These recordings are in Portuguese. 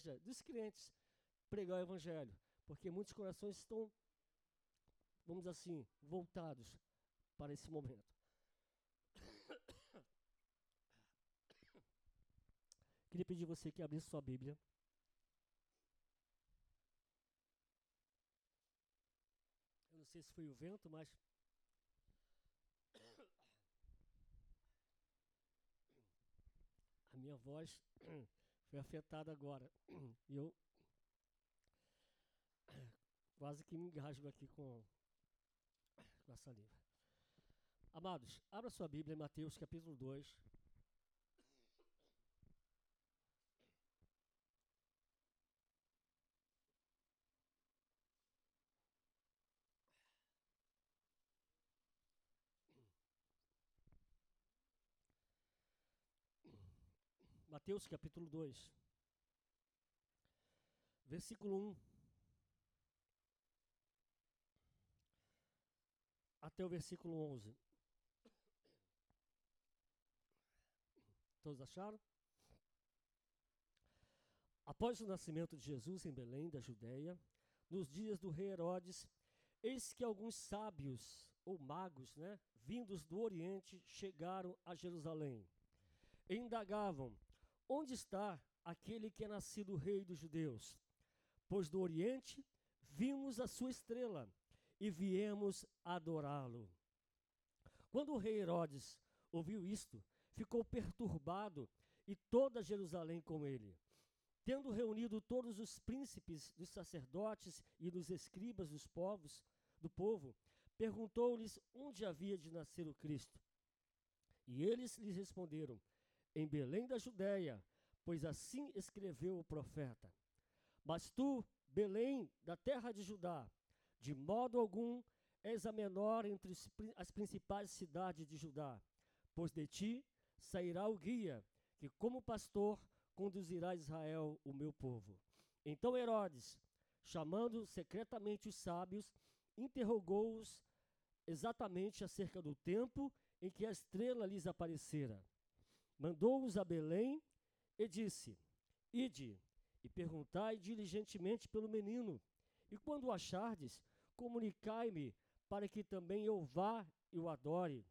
igreja, dos crentes, pregar o evangelho, porque muitos corações estão, vamos dizer assim, voltados para esse momento. Queria pedir você que abrisse sua Bíblia. Eu não sei se foi o vento, mas a minha voz foi afetada agora. E eu quase que me engasgo aqui com, com a saliva. Amados, abra sua Bíblia em Mateus capítulo 2. Mateus capítulo 2, versículo 1 até o versículo 11. Todos acharam? Após o nascimento de Jesus em Belém, da Judéia, nos dias do rei Herodes, eis que alguns sábios ou magos, né, vindos do Oriente, chegaram a Jerusalém. E indagavam Onde está aquele que é nascido rei dos judeus? Pois do Oriente vimos a sua estrela e viemos adorá-lo. Quando o rei Herodes ouviu isto, ficou perturbado e toda Jerusalém com ele. Tendo reunido todos os príncipes dos sacerdotes e dos escribas dos povos, do povo, perguntou-lhes onde havia de nascer o Cristo. E eles lhes responderam: em Belém da Judéia, pois assim escreveu o profeta. Mas tu, Belém, da terra de Judá, de modo algum és a menor entre as principais cidades de Judá, pois de ti sairá o guia, que como pastor conduzirá Israel, o meu povo. Então Herodes, chamando secretamente os sábios, interrogou-os exatamente acerca do tempo em que a estrela lhes aparecera mandou-os a Belém e disse: Ide e perguntai diligentemente pelo menino, e quando o achardes, comunicai-me, para que também eu vá e o adore.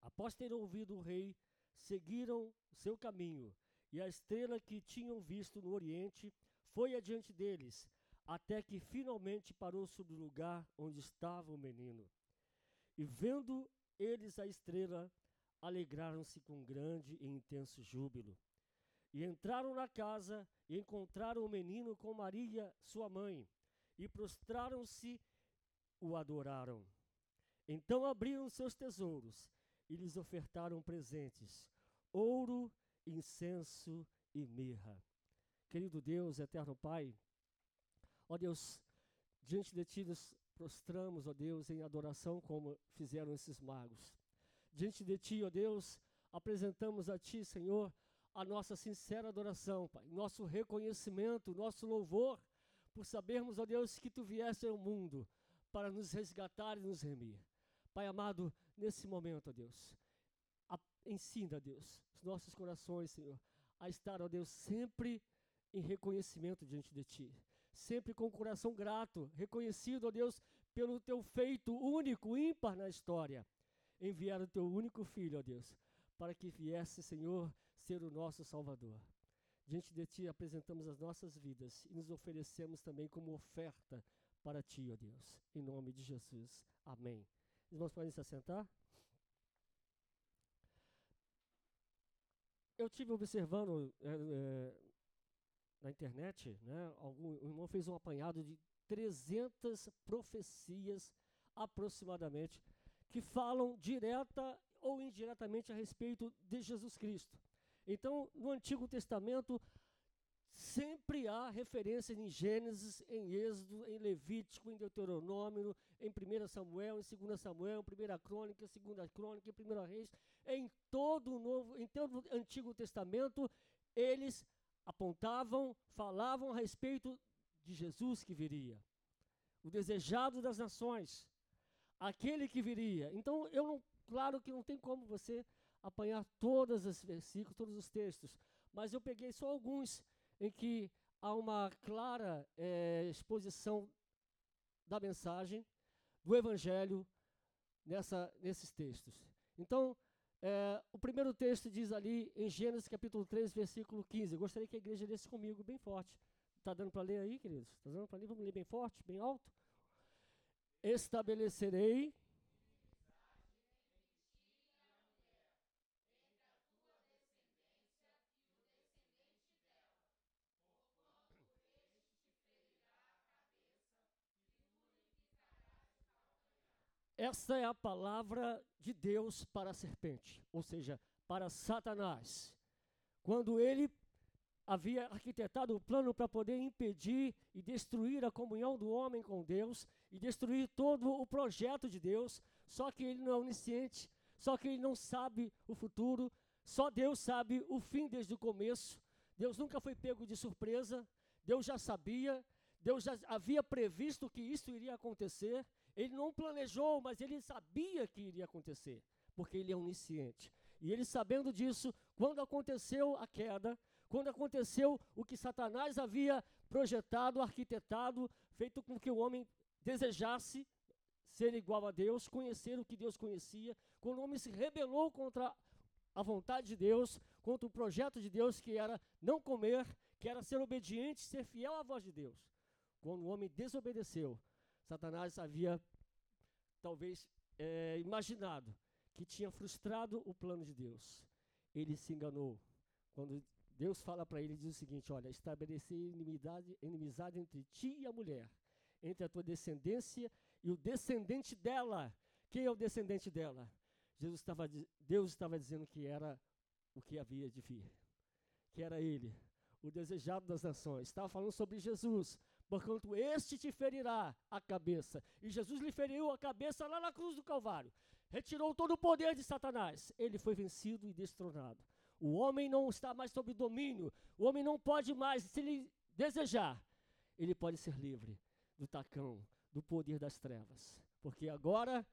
Após ter ouvido o rei, seguiram seu caminho, e a estrela que tinham visto no oriente foi adiante deles, até que finalmente parou sobre o lugar onde estava o menino. E vendo eles a estrela, alegraram-se com grande e intenso júbilo. E entraram na casa e encontraram o menino com Maria, sua mãe, e prostraram-se, o adoraram. Então abriram seus tesouros e lhes ofertaram presentes: ouro, incenso e mirra. Querido Deus, eterno Pai, ó Deus, diante de Ti nos prostramos, ó Deus, em adoração como fizeram esses magos. Diante de Ti, ó Deus, apresentamos a Ti, Senhor, a nossa sincera adoração, Pai, nosso reconhecimento, nosso louvor, por sabermos, ó Deus, que Tu vieste ao mundo para nos resgatar e nos remir. Pai amado, nesse momento, ó Deus, a, ensina, Deus, os nossos corações, Senhor, a estar, ó Deus, sempre em reconhecimento diante de Ti. Sempre com o coração grato, reconhecido, ó Deus, pelo Teu feito único, ímpar na história enviar o teu único filho, ó Deus, para que viesse, Senhor, ser o nosso Salvador. Diante de ti apresentamos as nossas vidas e nos oferecemos também como oferta para ti, ó Deus. Em nome de Jesus. Amém. Irmãos, podem se assentar? Eu tive observando é, é, na internet, né, algum, irmão fez um apanhado de 300 profecias aproximadamente que falam direta ou indiretamente a respeito de Jesus Cristo. Então, no Antigo Testamento, sempre há referências em Gênesis, em Êxodo, em Levítico, em Deuteronômio, em 1 Samuel, em 2 Samuel, em 1 Crônica, 2 Crônica, em 1 Reis, em todo o Novo, em todo o Antigo Testamento, eles apontavam, falavam a respeito de Jesus que viria, o desejado das nações, aquele que viria. Então, eu não, claro que não tem como você apanhar todos os versículos, todos os textos, mas eu peguei só alguns em que há uma clara é, exposição da mensagem, do Evangelho, nessa, nesses textos. Então, é, o primeiro texto diz ali em Gênesis capítulo 3, versículo 15. Eu gostaria que a igreja lesse comigo bem forte. Está dando para ler aí, queridos? Está dando para ler? Vamos ler bem forte, bem alto? Estabelecerei Essa é a palavra de Deus para a serpente, ou seja, para Satanás. Quando ele havia arquitetado o plano para poder impedir e destruir a comunhão do homem com Deus e destruir todo o projeto de Deus, só que ele não é onisciente, só que ele não sabe o futuro, só Deus sabe o fim desde o começo. Deus nunca foi pego de surpresa, Deus já sabia, Deus já havia previsto que isso iria acontecer, ele não planejou, mas ele sabia que iria acontecer, porque ele é onisciente. E ele sabendo disso, quando aconteceu a queda, quando aconteceu o que Satanás havia projetado, arquitetado, feito com que o homem desejasse ser igual a Deus, conhecer o que Deus conhecia, quando o homem se rebelou contra a vontade de Deus, contra o projeto de Deus, que era não comer, que era ser obediente, ser fiel à voz de Deus. Quando o homem desobedeceu, Satanás havia talvez é, imaginado que tinha frustrado o plano de Deus. Ele se enganou. Quando Deus fala para ele, diz o seguinte: Olha, estabelecer inimizade, inimizade entre ti e a mulher, entre a tua descendência e o descendente dela. Quem é o descendente dela? Jesus estava, Deus estava dizendo que era o que havia de vir, que era ele, o desejado das nações. Estava falando sobre Jesus, porquanto este te ferirá a cabeça. E Jesus lhe feriu a cabeça lá na cruz do Calvário. Retirou todo o poder de Satanás. Ele foi vencido e destronado. O homem não está mais sob domínio. O homem não pode mais, se ele desejar, ele pode ser livre do tacão, do poder das trevas. Porque agora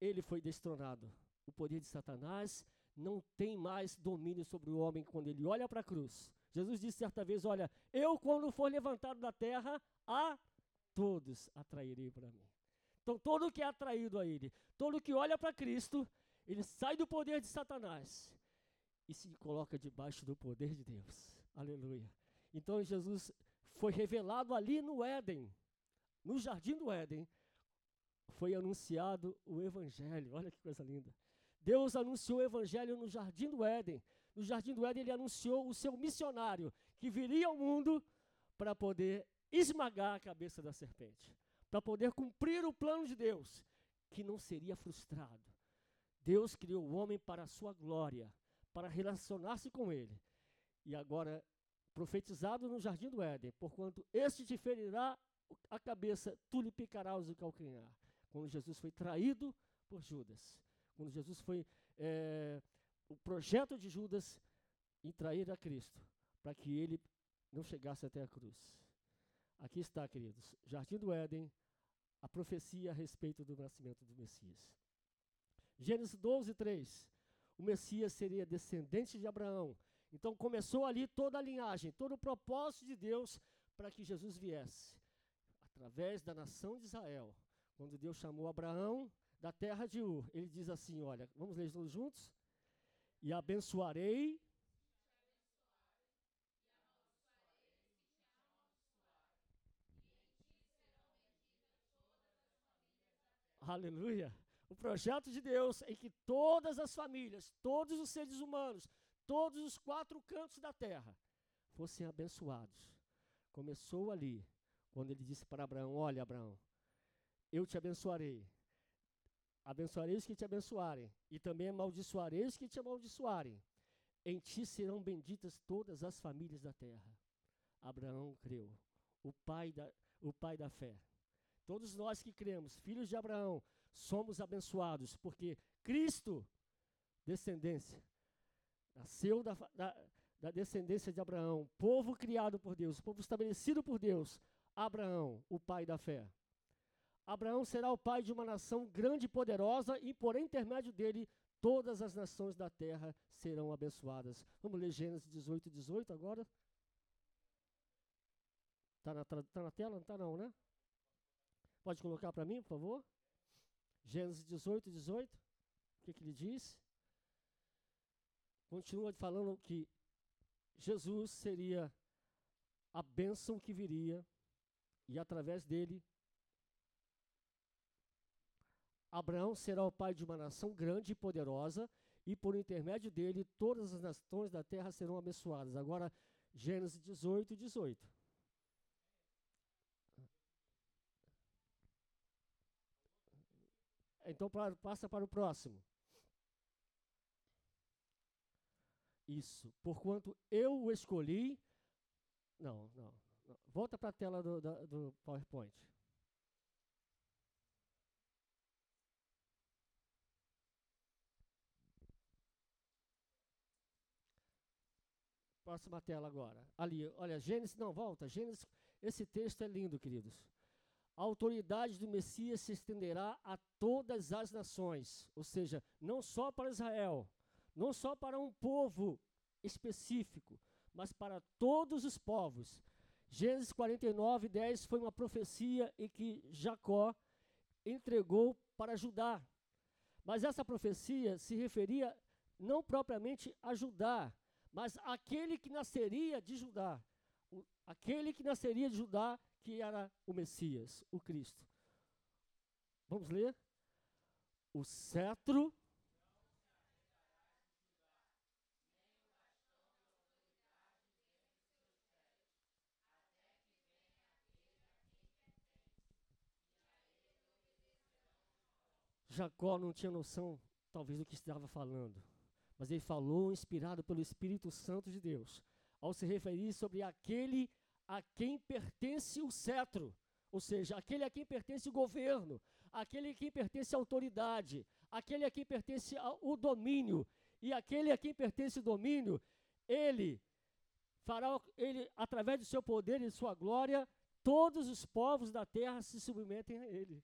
ele foi destronado. O poder de Satanás não tem mais domínio sobre o homem quando ele olha para a cruz Jesus disse certa vez: Olha, eu, quando for levantado da terra, a todos atrairei para mim. Então, todo que é atraído a Ele, todo que olha para Cristo, ele sai do poder de Satanás e se coloca debaixo do poder de Deus. Aleluia. Então, Jesus foi revelado ali no Éden, no jardim do Éden, foi anunciado o Evangelho. Olha que coisa linda. Deus anunciou o Evangelho no jardim do Éden no Jardim do Éden, ele anunciou o seu missionário, que viria ao mundo para poder esmagar a cabeça da serpente, para poder cumprir o plano de Deus, que não seria frustrado. Deus criou o homem para a sua glória, para relacionar-se com ele. E agora, profetizado no jardim do Éden, porquanto este te ferirá a cabeça, tu lhe picarás o calcanhar. Quando Jesus foi traído por Judas, quando Jesus foi é, o projeto de Judas em trair a Cristo, para que ele não chegasse até a cruz. Aqui está, queridos, Jardim do Éden, a profecia a respeito do nascimento do Messias. Gênesis 12, 3. O Messias seria descendente de Abraão. Então começou ali toda a linhagem, todo o propósito de Deus para que Jesus viesse. Através da nação de Israel. Quando Deus chamou Abraão da terra de Ur, ele diz assim: olha, vamos ler todos juntos? e abençoarei. Aleluia. O projeto de Deus é que todas as famílias, todos os seres humanos, todos os quatro cantos da terra fossem abençoados. Começou ali, quando ele disse para Abraão: Olha, Abraão, eu te abençoarei Abençoarei os que te abençoarem, e também amaldiçoarei os que te amaldiçoarem. Em ti serão benditas todas as famílias da terra. Abraão creu, o pai da, o pai da fé. Todos nós que cremos, filhos de Abraão, somos abençoados, porque Cristo, descendência, nasceu da, da, da descendência de Abraão, povo criado por Deus, povo estabelecido por Deus. Abraão, o pai da fé. Abraão será o pai de uma nação grande e poderosa, e por intermédio dele, todas as nações da terra serão abençoadas. Vamos ler Gênesis 18, 18 agora? Está na, tá na tela? Não está não, né? Pode colocar para mim, por favor? Gênesis 18, 18. O que, que ele diz? Continua falando que Jesus seria a bênção que viria e através dele Abraão será o pai de uma nação grande e poderosa, e por intermédio dele todas as nações da terra serão abençoadas. Agora, Gênesis 18, 18. Então para, passa para o próximo. Isso. Porquanto eu o escolhi. Não, não. não. Volta para a tela do, do PowerPoint. Próxima tela agora. Ali, olha, Gênesis, não, volta. Gênesis, esse texto é lindo, queridos. A autoridade do Messias se estenderá a todas as nações, ou seja, não só para Israel, não só para um povo específico, mas para todos os povos. Gênesis 49, 10 foi uma profecia em que Jacó entregou para Judá. Mas essa profecia se referia não propriamente a Judá, mas aquele que nasceria de Judá, o, aquele que nasceria de Judá, que era o Messias, o Cristo. Vamos ler? O cetro Jacó não tinha noção, talvez, do que estava falando mas ele falou inspirado pelo Espírito Santo de Deus, ao se referir sobre aquele a quem pertence o cetro, ou seja, aquele a quem pertence o governo, aquele a quem pertence a autoridade, aquele a quem pertence o domínio, e aquele a quem pertence o domínio, ele fará, ele, através do seu poder e sua glória, todos os povos da terra se submetem a ele.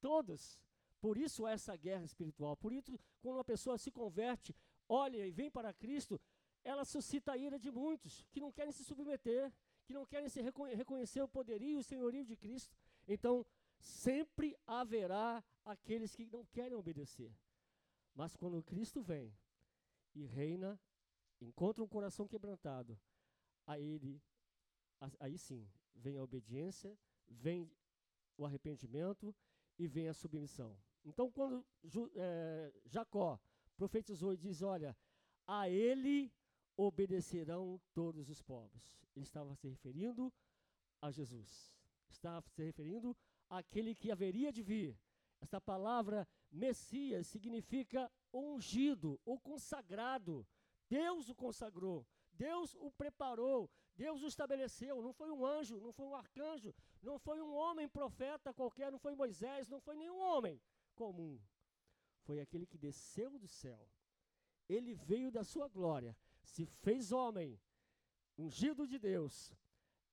Todos. Por isso essa guerra espiritual. Por isso, quando uma pessoa se converte, olha e vem para Cristo, ela suscita a ira de muitos que não querem se submeter, que não querem se reconhecer o poderio e o senhorio de Cristo. Então, sempre haverá aqueles que não querem obedecer. Mas quando Cristo vem e reina, encontra um coração quebrantado, a ele, aí sim, vem a obediência, vem o arrependimento e vem a submissão. Então, quando é, Jacó profetizou e diz: Olha, a ele obedecerão todos os povos. Ele estava se referindo a Jesus. Estava se referindo àquele que haveria de vir. Essa palavra Messias significa ungido ou consagrado. Deus o consagrou, Deus o preparou, Deus o estabeleceu. Não foi um anjo, não foi um arcanjo, não foi um homem profeta qualquer, não foi Moisés, não foi nenhum homem comum. Foi aquele que desceu do céu. Ele veio da sua glória, se fez homem, ungido de Deus.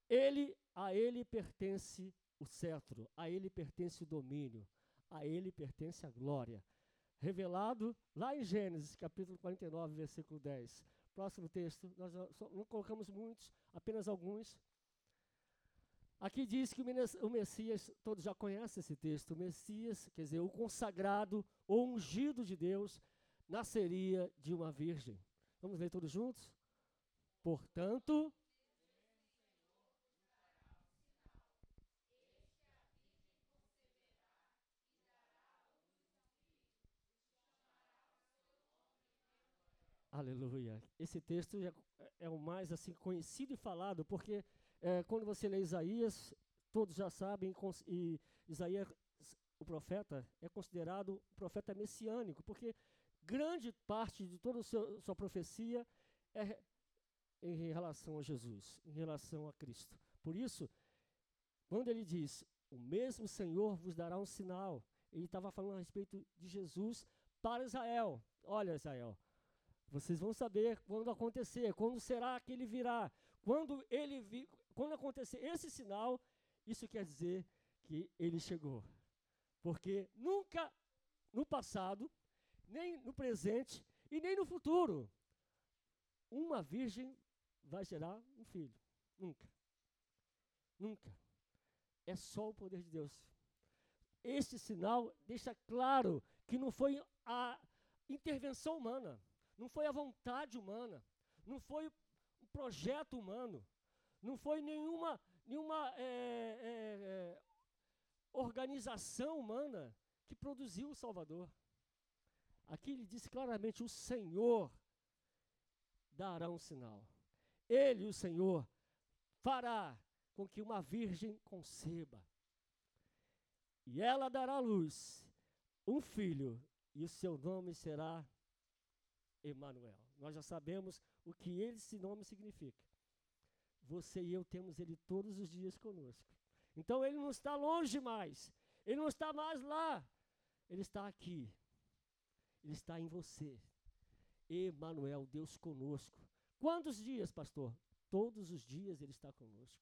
Ele, a ele pertence o cetro, a ele pertence o domínio, a ele pertence a glória. Revelado lá em Gênesis, capítulo 49, versículo 10. Próximo texto, nós não colocamos muitos, apenas alguns. Aqui diz que o Messias, todos já conhecem esse texto, o Messias, quer dizer, o consagrado, o ungido de Deus, nasceria de uma virgem. Vamos ler todos juntos? Portanto, Aleluia. Esse texto é, o mais assim conhecido e falado, porque é, quando você lê Isaías, todos já sabem, e Isaías, o profeta, é considerado um profeta messiânico, porque grande parte de toda a sua profecia é em relação a Jesus, em relação a Cristo. Por isso, quando ele diz, o mesmo Senhor vos dará um sinal, ele estava falando a respeito de Jesus para Israel. Olha, Israel, vocês vão saber quando acontecer, quando será que ele virá. Quando ele vi, quando acontecer esse sinal, isso quer dizer que ele chegou. Porque nunca no passado, nem no presente e nem no futuro, uma virgem vai gerar um filho. Nunca. Nunca. É só o poder de Deus. Este sinal deixa claro que não foi a intervenção humana, não foi a vontade humana, não foi um projeto humano, não foi nenhuma, nenhuma é, é, é, organização humana que produziu o Salvador. Aqui ele diz claramente: o Senhor dará um sinal. Ele, o Senhor, fará com que uma virgem conceba. E ela dará à luz um filho, e o seu nome será Emanuel. Nós já sabemos o que esse nome significa. Você e eu temos ele todos os dias conosco. Então ele não está longe mais. Ele não está mais lá. Ele está aqui. Ele está em você. Emanuel, Deus conosco. Quantos dias, pastor? Todos os dias ele está conosco.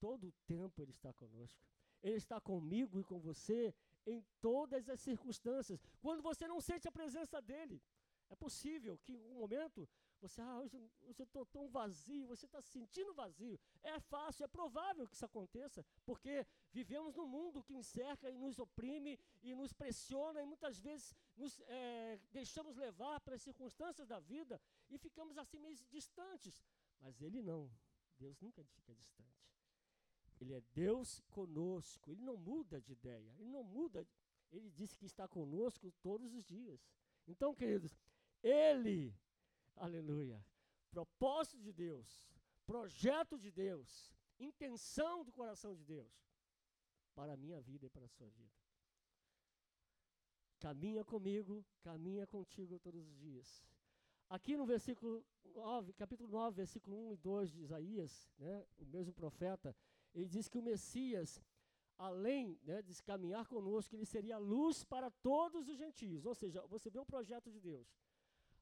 Todo o tempo ele está conosco. Ele está comigo e com você em todas as circunstâncias. Quando você não sente a presença dele, é possível que em um momento você, ah, hoje, hoje eu estou tão vazio, você está se sentindo vazio. É fácil, é provável que isso aconteça, porque vivemos num mundo que nos cerca e nos oprime e nos pressiona e muitas vezes nos é, deixamos levar pelas circunstâncias da vida e ficamos assim meio distantes. Mas ele não. Deus nunca fica distante. Ele é Deus conosco. Ele não muda de ideia. Ele não muda. Ele disse que está conosco todos os dias. Então, queridos, ele, aleluia, propósito de Deus, projeto de Deus, intenção do coração de Deus para a minha vida e para a sua vida. Caminha comigo, caminha contigo todos os dias. Aqui no versículo 9, capítulo 9, versículo 1 e 2 de Isaías, né, o mesmo profeta, ele diz que o Messias, além né, de caminhar conosco, ele seria luz para todos os gentios. Ou seja, você vê o projeto de Deus.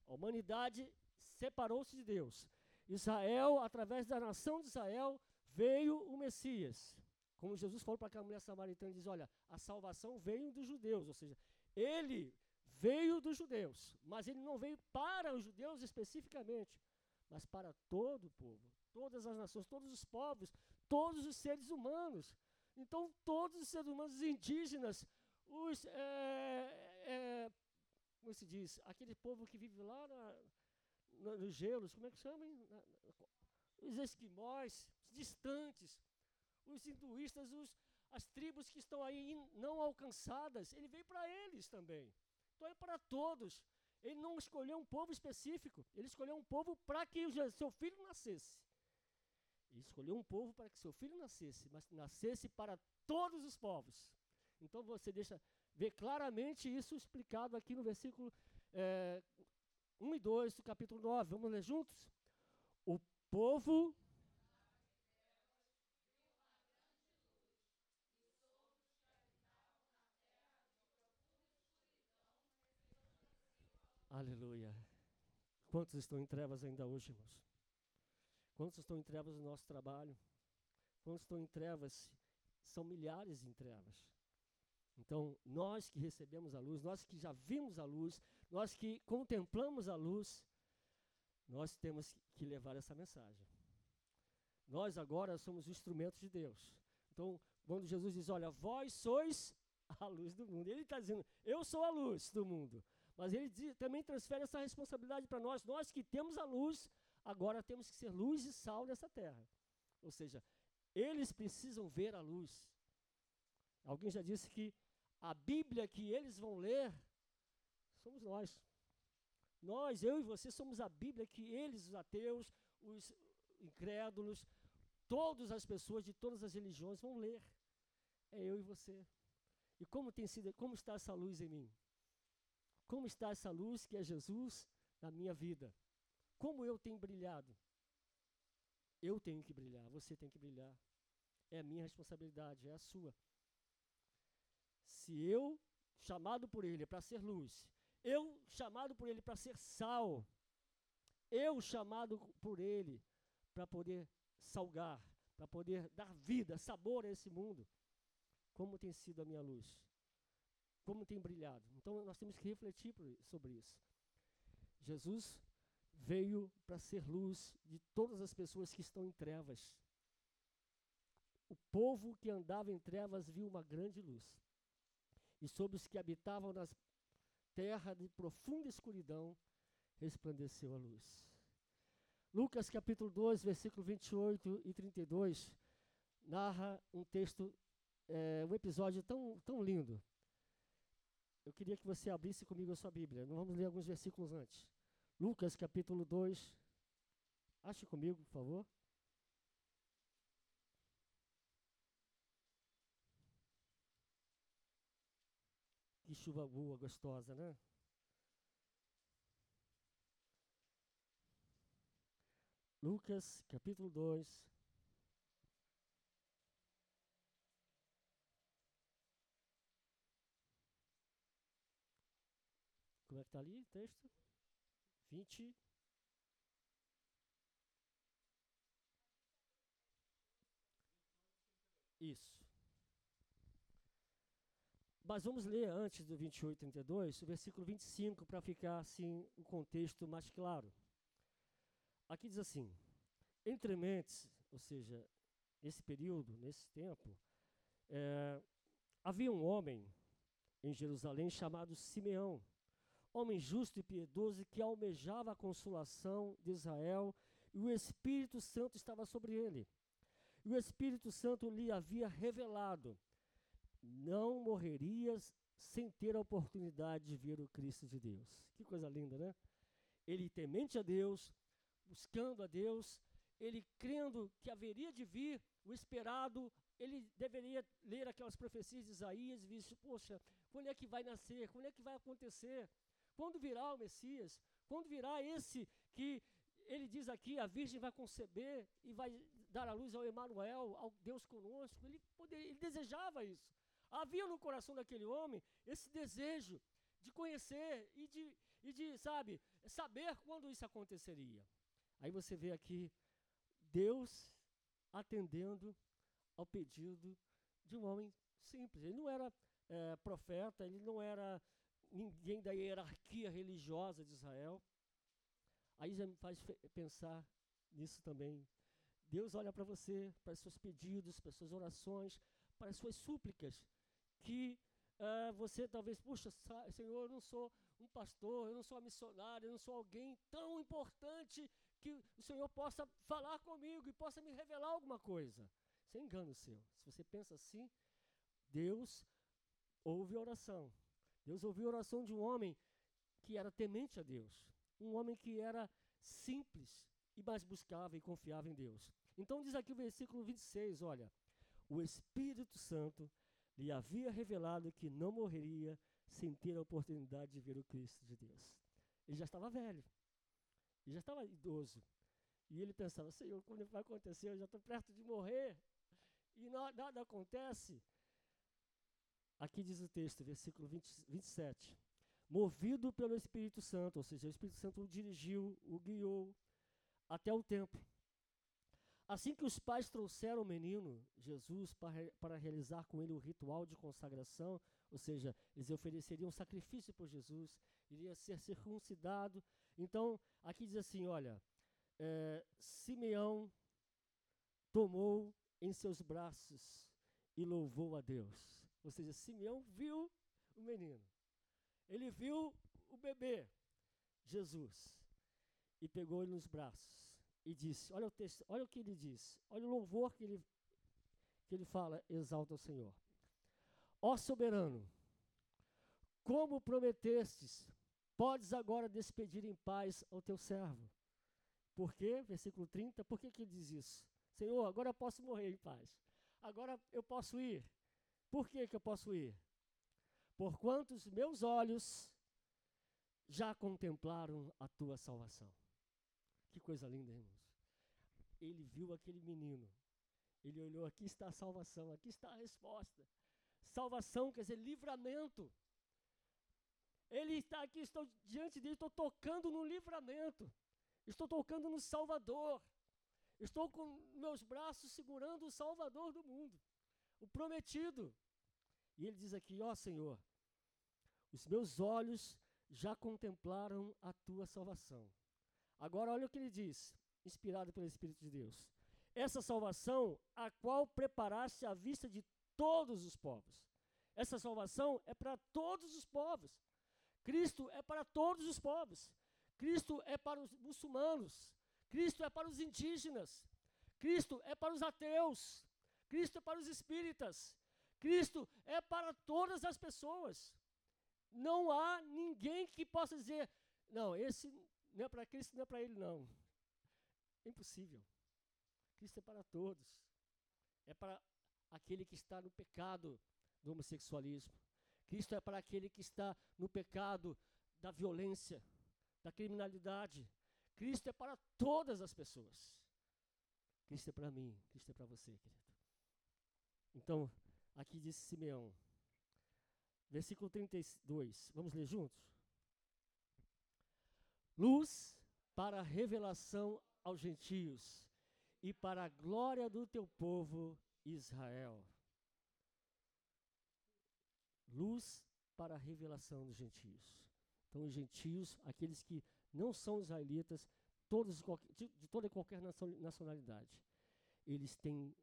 A humanidade separou-se de Deus. Israel, através da nação de Israel, veio o Messias. Como Jesus falou para aquela mulher samaritana, diz: Olha, a salvação veio dos judeus, ou seja, ele veio dos judeus, mas ele não veio para os judeus especificamente, mas para todo o povo, todas as nações, todos os povos, todos os seres humanos. Então, todos os seres humanos, os indígenas, os é, é, como se diz, aquele povo que vive lá na, na, nos gelos, como é que chama? Na, os esquimós, os distantes, os hinduístas, os, as tribos que estão aí não alcançadas, ele veio para eles também. Então é para todos. Ele não escolheu um povo específico, ele escolheu um povo para que o seu filho nascesse. Ele escolheu um povo para que seu filho nascesse, mas nascesse para todos os povos. Então você deixa ver claramente isso explicado aqui no versículo é, 1 e 2 do capítulo 9. Vamos ler juntos? O povo. Aleluia. Quantos estão em trevas ainda hoje, irmãos? Quantos estão em trevas no nosso trabalho? Quantos estão em trevas? São milhares em trevas. Então, nós que recebemos a luz, nós que já vimos a luz, nós que contemplamos a luz, nós temos que levar essa mensagem. Nós agora somos instrumentos de Deus. Então, quando Jesus diz, olha, vós sois a luz do mundo, ele está dizendo, eu sou a luz do mundo. Mas ele diz, também transfere essa responsabilidade para nós, nós que temos a luz, agora temos que ser luz e sal nessa terra. Ou seja, eles precisam ver a luz. Alguém já disse que a Bíblia que eles vão ler somos nós. Nós, eu e você, somos a Bíblia que eles, os ateus, os incrédulos, todas as pessoas de todas as religiões vão ler. É eu e você. E como tem sido, como está essa luz em mim? Como está essa luz que é Jesus na minha vida? Como eu tenho brilhado? Eu tenho que brilhar, você tem que brilhar. É a minha responsabilidade, é a sua. Se eu, chamado por Ele para ser luz, eu, chamado por Ele para ser sal, eu, chamado por Ele para poder salgar, para poder dar vida, sabor a esse mundo, como tem sido a minha luz? Como tem brilhado? Então nós temos que refletir sobre isso. Jesus veio para ser luz de todas as pessoas que estão em trevas. O povo que andava em trevas viu uma grande luz. E sobre os que habitavam nas terra de profunda escuridão resplandeceu a luz. Lucas capítulo 2, versículo 28 e 32, narra um texto, é, um episódio tão, tão lindo. Eu queria que você abrisse comigo a sua Bíblia. Nós vamos ler alguns versículos antes. Lucas capítulo 2. Ache comigo, por favor. Que chuva boa, gostosa, né? Lucas, capítulo 2. Como é que está ali o texto? 20. Isso. Mas vamos ler antes do 28 e 32, o versículo 25, para ficar assim o contexto mais claro. Aqui diz assim: entre mentes, ou seja, nesse período, nesse tempo, é, havia um homem em Jerusalém chamado Simeão, homem justo e piedoso que almejava a consolação de Israel, e o Espírito Santo estava sobre ele. E o Espírito Santo lhe havia revelado não morrerias sem ter a oportunidade de ver o Cristo de Deus. Que coisa linda, né? Ele temente a Deus, buscando a Deus, ele crendo que haveria de vir o esperado, ele deveria ler aquelas profecias de Isaías e dizer, poxa, quando é que vai nascer? Quando é que vai acontecer? Quando virá o Messias? Quando virá esse que ele diz aqui, a virgem vai conceber e vai dar a luz ao Emanuel, ao Deus conosco. Ele, poder, ele desejava isso. Havia no coração daquele homem esse desejo de conhecer e de, e de, sabe, saber quando isso aconteceria. Aí você vê aqui Deus atendendo ao pedido de um homem simples. Ele não era é, profeta, ele não era ninguém da hierarquia religiosa de Israel. Aí já me faz pensar nisso também. Deus olha para você, para seus pedidos, para as suas orações, para as suas súplicas que uh, você talvez, puxa, Senhor, eu não sou um pastor, eu não sou uma missionária, eu não sou alguém tão importante que o Senhor possa falar comigo e possa me revelar alguma coisa. Isso é engano seu. Se você pensa assim, Deus ouve a oração. Deus ouviu a oração de um homem que era temente a Deus, um homem que era simples e mais buscava e confiava em Deus. Então diz aqui o versículo 26, olha, o Espírito Santo lhe havia revelado que não morreria sem ter a oportunidade de ver o Cristo de Deus. Ele já estava velho, ele já estava idoso. E ele pensava: Senhor, quando vai acontecer? Eu já estou perto de morrer. E nada, nada acontece. Aqui diz o texto, versículo 20, 27. Movido pelo Espírito Santo, ou seja, o Espírito Santo o dirigiu, o guiou até o templo. Assim que os pais trouxeram o menino, Jesus, para, para realizar com ele o ritual de consagração, ou seja, eles ofereceriam um sacrifício por Jesus, iria ser circuncidado. Então, aqui diz assim: olha, é, Simeão tomou em seus braços e louvou a Deus. Ou seja, Simeão viu o menino, ele viu o bebê, Jesus, e pegou ele nos braços e disse: olha o texto, olha o que ele diz, olha o louvor que ele, que ele fala, exalta o Senhor. Ó soberano, como prometestes, podes agora despedir em paz ao teu servo. Por quê? Versículo 30, por que, que ele diz isso? Senhor, agora eu posso morrer em paz. Agora eu posso ir. Por que, que eu posso ir? Por quantos meus olhos já contemplaram a tua salvação. Que coisa linda, irmãos. Ele viu aquele menino. Ele olhou, aqui está a salvação, aqui está a resposta. Salvação quer dizer livramento. Ele está aqui, estou diante dele, estou tocando no livramento. Estou tocando no Salvador. Estou com meus braços segurando o Salvador do mundo, o prometido. E ele diz aqui: Ó Senhor, os meus olhos já contemplaram a tua salvação. Agora olha o que ele diz, inspirado pelo Espírito de Deus. essa salvação a qual preparaste à vista de todos os povos. Essa salvação é para todos os povos. Cristo é para todos os povos. Cristo é para os muçulmanos. Cristo é para os indígenas. Cristo é para os ateus. Cristo é para os espíritas. Cristo é para todas as pessoas. Não há ninguém que possa dizer, não, esse não é para Cristo, não é para ele, não. Impossível. Cristo é para todos. É para aquele que está no pecado do homossexualismo. Cristo é para aquele que está no pecado da violência, da criminalidade. Cristo é para todas as pessoas. Cristo é para mim, Cristo é para você, querido. Então, aqui diz Simeão, versículo 32, vamos ler juntos? Luz para a revelação aos gentios e para a glória do teu povo Israel. Luz para a revelação dos gentios. Então, os gentios, aqueles que não são israelitas, todos de, de toda e qualquer nacionalidade, eles têm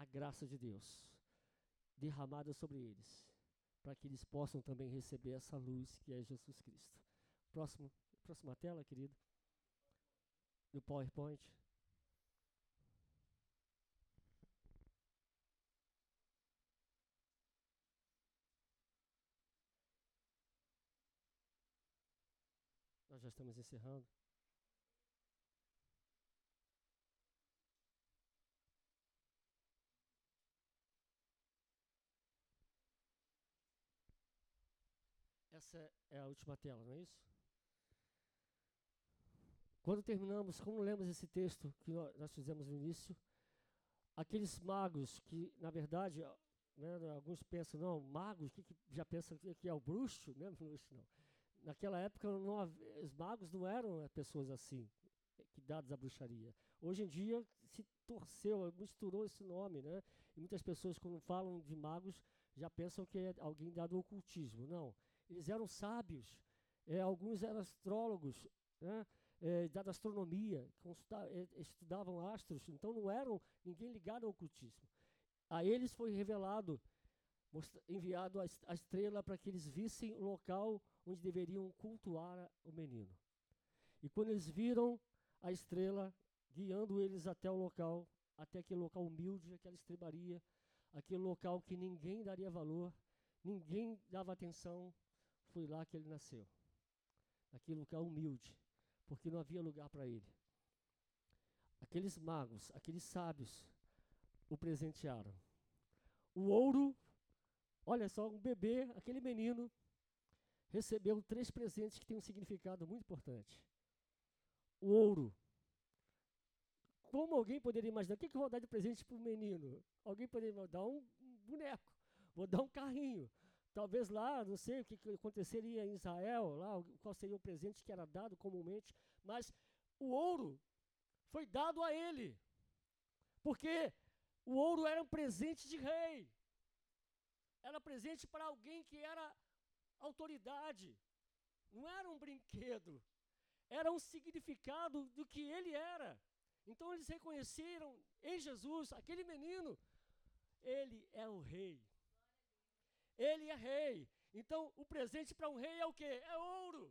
a graça de Deus derramada sobre eles, para que eles possam também receber essa luz que é Jesus Cristo. Próximo, próxima tela, querido. No PowerPoint. Nós já estamos encerrando. Essa é a última tela, não é isso? Quando terminamos, como lemos esse texto que nós fizemos no início, aqueles magos que, na verdade, né, alguns pensam, não, magos, que, que já pensam que é o bruxo, né? Bruxo, não. Naquela época, não, os magos não eram pessoas assim, que dados à bruxaria. Hoje em dia, se torceu, misturou esse nome, né? E muitas pessoas, quando falam de magos, já pensam que é alguém dado ao ocultismo. Não eles eram sábios, é, alguns eram astrólogos, né, é, da astronomia, é, estudavam astros, então não eram ninguém ligado ao ocultismo. A eles foi revelado, enviado a, a estrela para que eles vissem o local onde deveriam cultuar o menino. E quando eles viram a estrela guiando eles até o local, até aquele local humilde, aquela estrebaria, aquele local que ninguém daria valor, ninguém dava atenção, foi lá que ele nasceu. Naquele lugar humilde, porque não havia lugar para ele. Aqueles magos, aqueles sábios, o presentearam. O ouro, olha só, um bebê, aquele menino, recebeu três presentes que têm um significado muito importante. O ouro. Como alguém poderia imaginar? O que, que eu vou dar de presente para o menino? Alguém poderia dar um boneco, vou dar um carrinho, Talvez lá, não sei o que, aconteceria em Israel, lá, qual seria o presente que era dado comumente, mas o ouro foi dado a ele. Porque o ouro era um presente de rei. Era presente para alguém que era autoridade. Não era um brinquedo. Era um significado do que ele era. Então eles reconheceram em Jesus, aquele menino, ele é o rei. Ele é rei. Então, o presente para um rei é o quê? É ouro.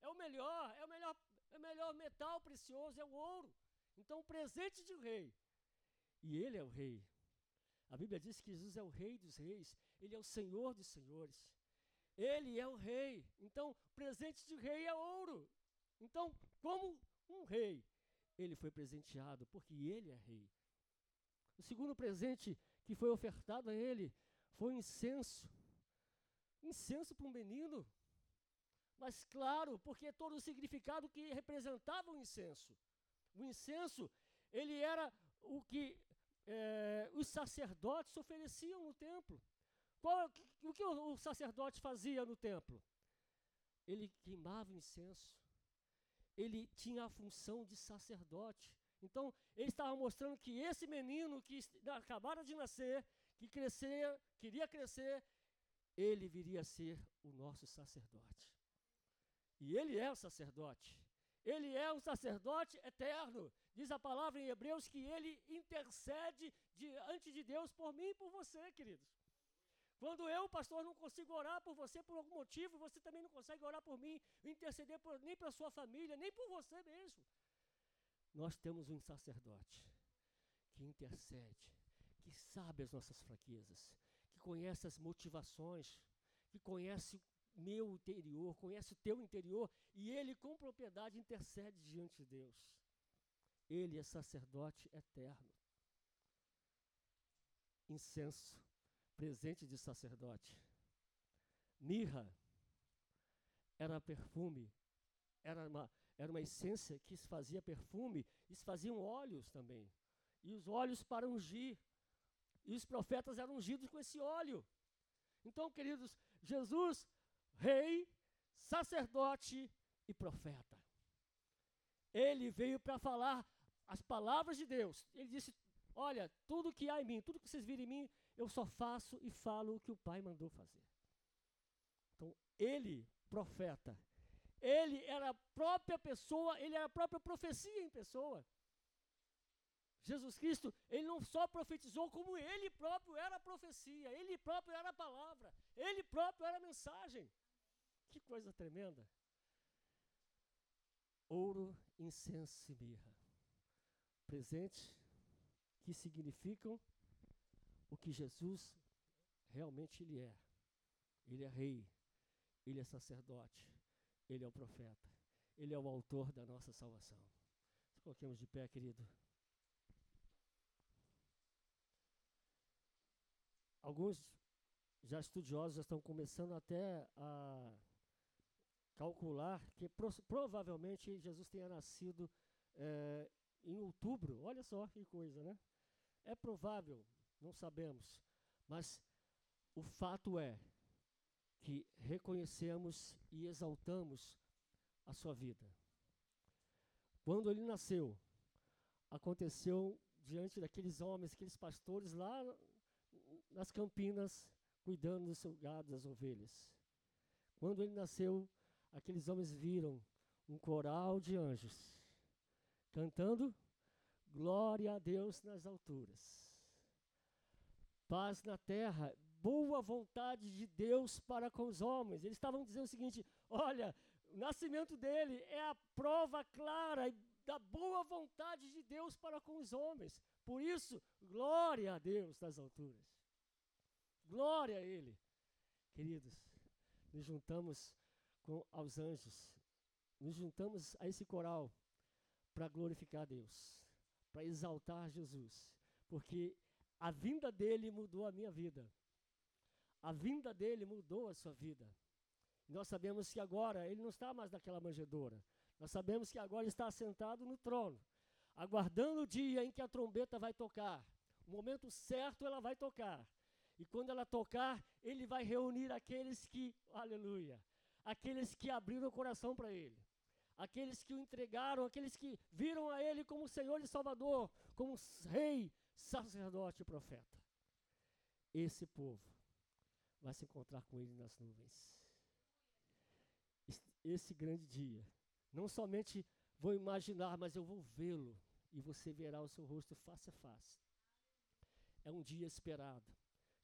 É o melhor, é o melhor, é o melhor metal precioso, é o ouro. Então, o presente de um rei. E ele é o rei. A Bíblia diz que Jesus é o rei dos reis, ele é o senhor dos senhores. Ele é o rei. Então, presente de rei é ouro. Então, como um rei, ele foi presenteado porque ele é rei. O segundo presente que foi ofertado a ele foi o incenso. Incenso para um menino? Mas claro, porque todo o significado que representava o incenso. O incenso, ele era o que é, os sacerdotes ofereciam no templo. Qual, o que o, o sacerdote fazia no templo? Ele queimava incenso. Ele tinha a função de sacerdote. Então, ele estava mostrando que esse menino que acabara de nascer, que crescer, queria crescer, ele viria a ser o nosso sacerdote. E ele é o sacerdote. Ele é um sacerdote eterno. Diz a palavra em Hebreus que ele intercede diante de Deus por mim e por você, queridos. Quando eu, pastor, não consigo orar por você por algum motivo, você também não consegue orar por mim, interceder por, nem pela sua família, nem por você mesmo. Nós temos um sacerdote que intercede, que sabe as nossas fraquezas, que conhece as motivações, que conhece o meu interior, conhece o teu interior, e ele com propriedade intercede diante de Deus. Ele é sacerdote eterno. Incenso presente de sacerdote. Mirra era perfume, era uma, era uma essência que se fazia perfume e se faziam óleos também. E os óleos para ungir. E os profetas eram ungidos com esse óleo. Então, queridos, Jesus, rei, sacerdote e profeta. Ele veio para falar as palavras de Deus. Ele disse: Olha, tudo que há em mim, tudo que vocês viram em mim, eu só faço e falo o que o Pai mandou fazer. Então, ele, profeta, ele era a própria pessoa, ele era a própria profecia em pessoa. Jesus Cristo, ele não só profetizou, como ele próprio era a profecia, ele próprio era a palavra, ele próprio era a mensagem. Que coisa tremenda. Ouro, incenso e mirra. Presente que significam o que Jesus realmente ele é. Ele é rei, ele é sacerdote, ele é o profeta, ele é o autor da nossa salvação. Coloquemos de pé, querido. Alguns já estudiosos já estão começando até a calcular que pro, provavelmente Jesus tenha nascido é, em outubro. Olha só que coisa, né? É provável, não sabemos. Mas o fato é que reconhecemos e exaltamos a sua vida. Quando ele nasceu, aconteceu diante daqueles homens, aqueles pastores lá nas campinas, cuidando do seu gado, das ovelhas. Quando ele nasceu, aqueles homens viram um coral de anjos cantando Glória a Deus nas alturas paz na terra, boa vontade de Deus para com os homens. Eles estavam dizendo o seguinte: olha, o nascimento dele é a prova clara da boa vontade de Deus para com os homens. Por isso, glória a Deus nas alturas. Glória a Ele. Queridos, nos juntamos com aos anjos, nos juntamos a esse coral para glorificar Deus, para exaltar Jesus, porque a vinda dele mudou a minha vida. A vinda dele mudou a sua vida. Nós sabemos que agora ele não está mais naquela manjedoura. Nós sabemos que agora ele está sentado no trono, aguardando o dia em que a trombeta vai tocar. O momento certo ela vai tocar. E quando ela tocar, ele vai reunir aqueles que, aleluia, aqueles que abriram o coração para ele, aqueles que o entregaram, aqueles que viram a ele como Senhor e Salvador, como Rei, sacerdote e profeta. Esse povo vai se encontrar com ele nas nuvens. Esse grande dia, não somente vou imaginar, mas eu vou vê-lo e você verá o seu rosto face a face. É um dia esperado.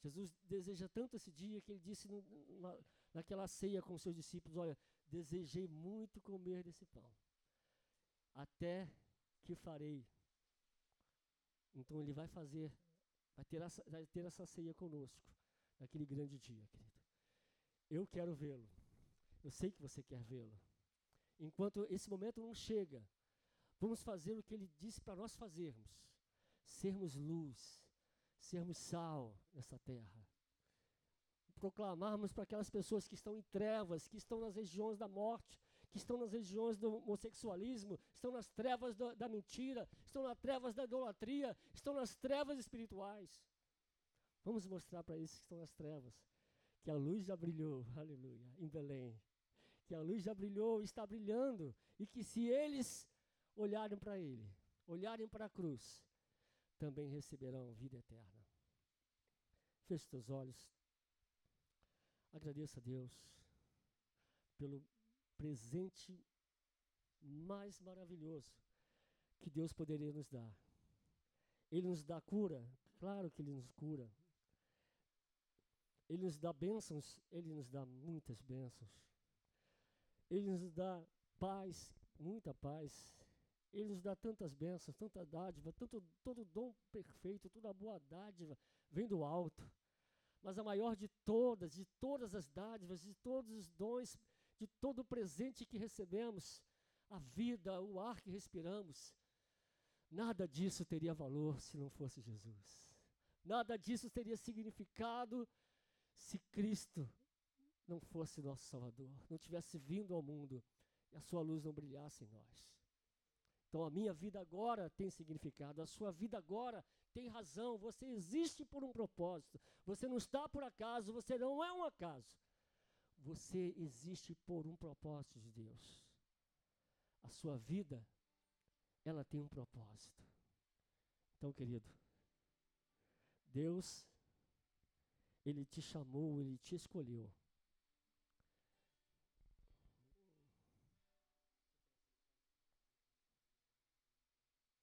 Jesus deseja tanto esse dia que ele disse numa, naquela ceia com os seus discípulos: Olha, desejei muito comer desse pão, até que farei então ele vai fazer, vai ter, essa, vai ter essa ceia conosco, naquele grande dia, querido. Eu quero vê-lo. Eu sei que você quer vê-lo. Enquanto esse momento não chega, vamos fazer o que ele disse para nós fazermos: sermos luz, sermos sal nessa terra. Proclamarmos para aquelas pessoas que estão em trevas, que estão nas regiões da morte, que estão nas regiões do homossexualismo, estão nas trevas do, da mentira, estão nas trevas da idolatria, estão nas trevas espirituais. Vamos mostrar para esses que estão nas trevas que a luz já brilhou, aleluia, em Belém. Que a luz já brilhou, está brilhando, e que se eles olharem para Ele, olharem para a cruz, também receberão vida eterna. Feche seus olhos. Agradeça a Deus pelo presente mais maravilhoso que Deus poderia nos dar. Ele nos dá cura, claro que Ele nos cura. Ele nos dá bênçãos, Ele nos dá muitas bênçãos. Ele nos dá paz, muita paz. Ele nos dá tantas bênçãos, tanta dádiva, tanto, todo dom perfeito, toda boa dádiva vem do alto. Mas a maior de todas, de todas as dádivas, de todos os dons, de todo o presente que recebemos, a vida, o ar que respiramos, nada disso teria valor se não fosse Jesus. Nada disso teria significado se Cristo não fosse nosso Salvador, não tivesse vindo ao mundo e a sua luz não brilhasse em nós. Então a minha vida agora tem significado, a sua vida agora tem razão, você existe por um propósito. Você não está por acaso, você não é um acaso. Você existe por um propósito de Deus. A sua vida, ela tem um propósito. Então, querido, Deus, Ele te chamou, Ele te escolheu